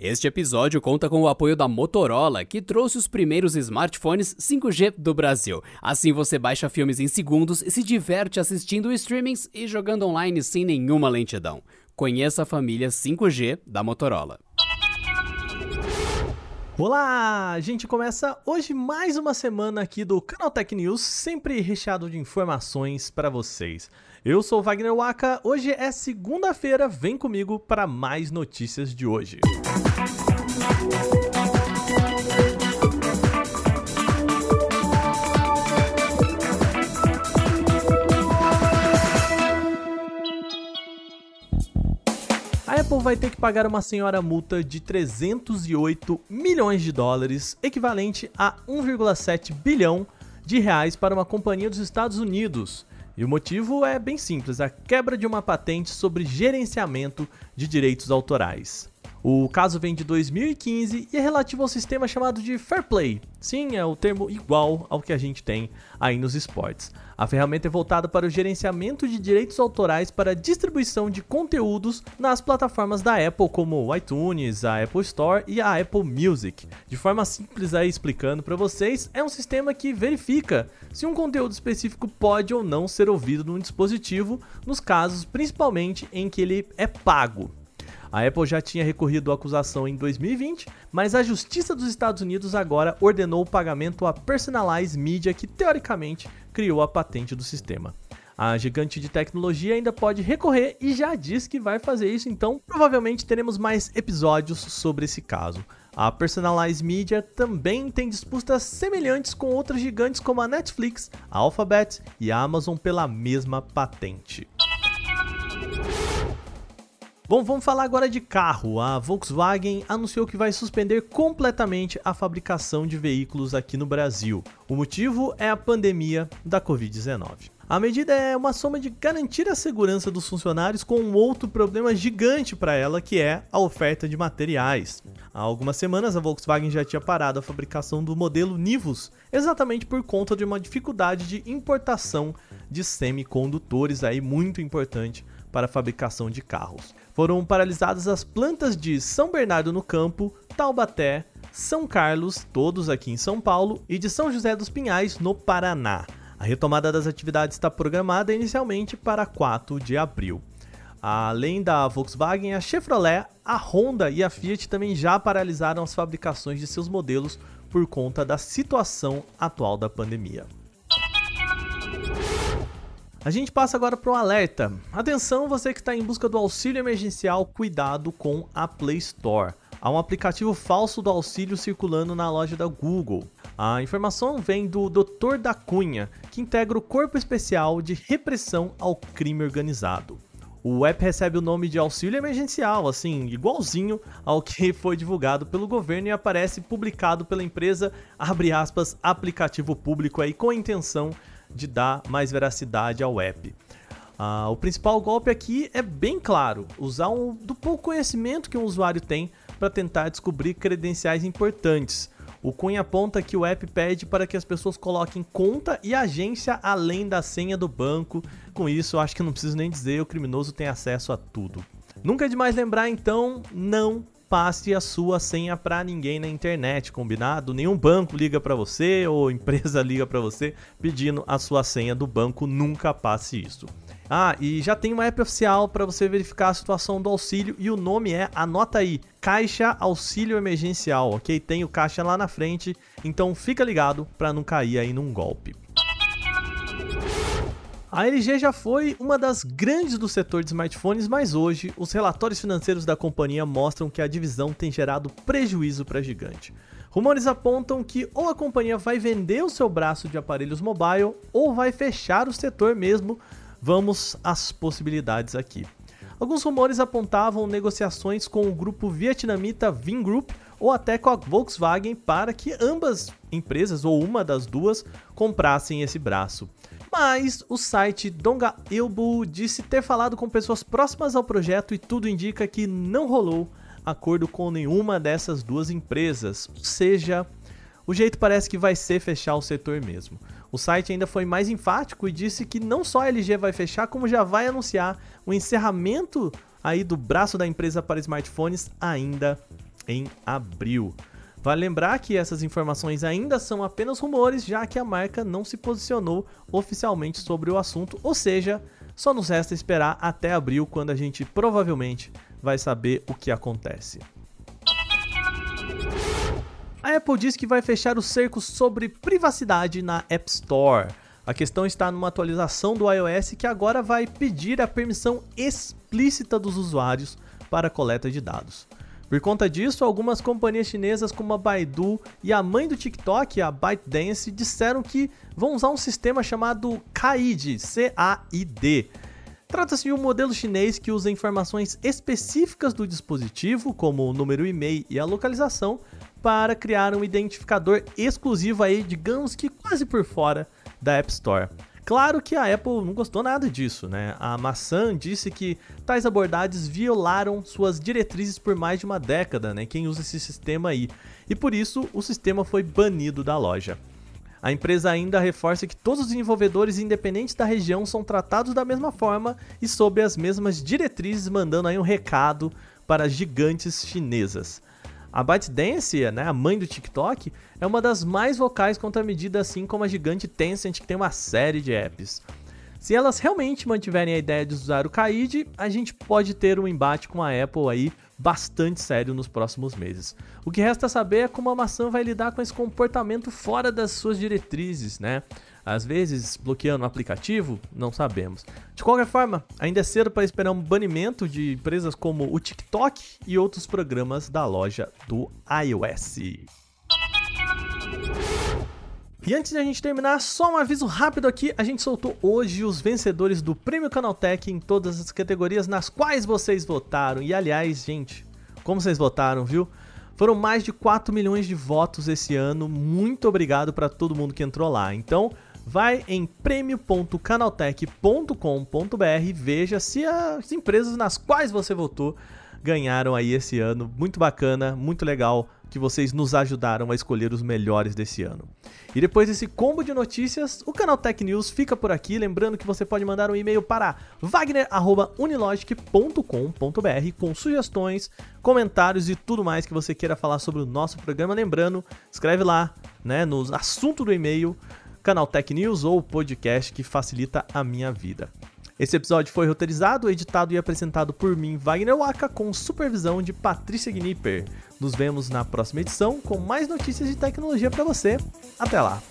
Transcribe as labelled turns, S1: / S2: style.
S1: Este episódio conta com o apoio da Motorola, que trouxe os primeiros smartphones 5G do Brasil. Assim você baixa filmes em segundos e se diverte assistindo streamings e jogando online sem nenhuma lentidão. Conheça a família 5G da Motorola.
S2: Olá! A gente começa hoje mais uma semana aqui do Canal Tech News, sempre recheado de informações para vocês. Eu sou Wagner Waka, hoje é segunda-feira, vem comigo para mais notícias de hoje. A Apple vai ter que pagar uma senhora multa de 308 milhões de dólares, equivalente a 1,7 bilhão de reais para uma companhia dos Estados Unidos. E o motivo é bem simples: a quebra de uma patente sobre gerenciamento de direitos autorais. O caso vem de 2015 e é relativo ao sistema chamado de Fair Play. Sim, é o termo igual ao que a gente tem aí nos esportes. A ferramenta é voltada para o gerenciamento de direitos autorais para distribuição de conteúdos nas plataformas da Apple, como o iTunes, a Apple Store e a Apple Music. De forma simples aí explicando para vocês, é um sistema que verifica se um conteúdo específico pode ou não ser ouvido num dispositivo, nos casos principalmente em que ele é pago. A Apple já tinha recorrido à acusação em 2020, mas a Justiça dos Estados Unidos agora ordenou o pagamento à Personalize Media, que teoricamente criou a patente do sistema. A gigante de tecnologia ainda pode recorrer e já diz que vai fazer isso, então provavelmente teremos mais episódios sobre esse caso. A Personalize Media também tem disputas semelhantes com outras gigantes como a Netflix, a Alphabet e a Amazon pela mesma patente. Bom, vamos falar agora de carro. A Volkswagen anunciou que vai suspender completamente a fabricação de veículos aqui no Brasil. O motivo é a pandemia da Covid-19. A medida é uma soma de garantir a segurança dos funcionários com um outro problema gigante para ela, que é a oferta de materiais. Há algumas semanas a Volkswagen já tinha parado a fabricação do modelo Nivus, exatamente por conta de uma dificuldade de importação de semicondutores aí muito importante para a fabricação de carros. Foram paralisadas as plantas de São Bernardo no Campo, Taubaté, São Carlos, todos aqui em São Paulo, e de São José dos Pinhais, no Paraná. A retomada das atividades está programada inicialmente para 4 de abril. Além da Volkswagen, a Chevrolet, a Honda e a Fiat também já paralisaram as fabricações de seus modelos por conta da situação atual da pandemia. A gente passa agora para um alerta. Atenção, você que está em busca do auxílio emergencial, cuidado com a Play Store. Há um aplicativo falso do auxílio circulando na loja da Google. A informação vem do Dr. da Cunha, que integra o Corpo Especial de Repressão ao Crime Organizado. O app recebe o nome de auxílio emergencial, assim, igualzinho ao que foi divulgado pelo governo e aparece publicado pela empresa, abre aspas, aplicativo público aí com a intenção de dar mais veracidade ao app. Ah, o principal golpe aqui é bem claro: usar um, do pouco conhecimento que um usuário tem para tentar descobrir credenciais importantes. O Cunha aponta que o app pede para que as pessoas coloquem conta e agência além da senha do banco. Com isso, acho que não preciso nem dizer, o criminoso tem acesso a tudo. Nunca é demais lembrar, então, não passe a sua senha para ninguém na internet, combinado? Nenhum banco liga para você ou empresa liga para você pedindo a sua senha do banco, nunca passe isso. Ah, e já tem uma app oficial para você verificar a situação do auxílio e o nome é, anota aí, Caixa Auxílio Emergencial, ok? Tem o caixa lá na frente, então fica ligado para não cair aí num golpe. A LG já foi uma das grandes do setor de smartphones, mas hoje os relatórios financeiros da companhia mostram que a divisão tem gerado prejuízo para a gigante. Rumores apontam que ou a companhia vai vender o seu braço de aparelhos mobile ou vai fechar o setor mesmo. Vamos às possibilidades aqui. Alguns rumores apontavam negociações com o grupo vietnamita Vingroup ou até com a Volkswagen para que ambas empresas ou uma das duas comprassem esse braço. Mas o site Donga Ilbu disse ter falado com pessoas próximas ao projeto e tudo indica que não rolou acordo com nenhuma dessas duas empresas. Ou seja, o jeito parece que vai ser fechar o setor mesmo. O site ainda foi mais enfático e disse que não só a LG vai fechar, como já vai anunciar o encerramento aí do braço da empresa para smartphones ainda em abril. Vale lembrar que essas informações ainda são apenas rumores, já que a marca não se posicionou oficialmente sobre o assunto, ou seja, só nos resta esperar até abril, quando a gente provavelmente vai saber o que acontece. A Apple diz que vai fechar o cerco sobre privacidade na App Store. A questão está numa atualização do iOS que agora vai pedir a permissão explícita dos usuários para coleta de dados. Por conta disso, algumas companhias chinesas como a Baidu e a mãe do TikTok, a ByteDance, disseram que vão usar um sistema chamado CAID, C-A-I-D. Trata-se de um modelo chinês que usa informações específicas do dispositivo, como o número e-mail e a localização, para criar um identificador exclusivo aí, digamos que quase por fora da App Store. Claro que a Apple não gostou nada disso, né? A maçã disse que tais abordagens violaram suas diretrizes por mais de uma década, né? Quem usa esse sistema aí. E por isso o sistema foi banido da loja. A empresa ainda reforça que todos os desenvolvedores independentes da região são tratados da mesma forma e sob as mesmas diretrizes, mandando aí um recado para gigantes chinesas. A ByteDance, né, a mãe do TikTok, é uma das mais vocais contra a medida, assim como a gigante Tencent, que tem uma série de apps. Se elas realmente mantiverem a ideia de usar o Kaid, a gente pode ter um embate com a Apple aí bastante sério nos próximos meses. O que resta saber é como a maçã vai lidar com esse comportamento fora das suas diretrizes, né? Às vezes bloqueando o aplicativo, não sabemos. De qualquer forma, ainda é cedo para esperar um banimento de empresas como o TikTok e outros programas da loja do iOS. E antes de a gente terminar, só um aviso rápido aqui: a gente soltou hoje os vencedores do Prêmio Canaltech em todas as categorias nas quais vocês votaram. E aliás, gente, como vocês votaram, viu? Foram mais de 4 milhões de votos esse ano. Muito obrigado para todo mundo que entrou lá. Então, vai em prêmio.canaltech.com.br e veja se as empresas nas quais você votou ganharam aí esse ano. Muito bacana, muito legal que vocês nos ajudaram a escolher os melhores desse ano. E depois desse combo de notícias, o canal Tech News fica por aqui. Lembrando que você pode mandar um e-mail para wagner.unilogic.com.br com sugestões, comentários e tudo mais que você queira falar sobre o nosso programa. Lembrando, escreve lá, né, no assunto do e-mail, canal Tech News ou podcast que facilita a minha vida. Esse episódio foi roteirizado, editado e apresentado por mim, Wagner Waka, com supervisão de Patrícia Gnipper. Nos vemos na próxima edição com mais notícias de tecnologia para você. Até lá!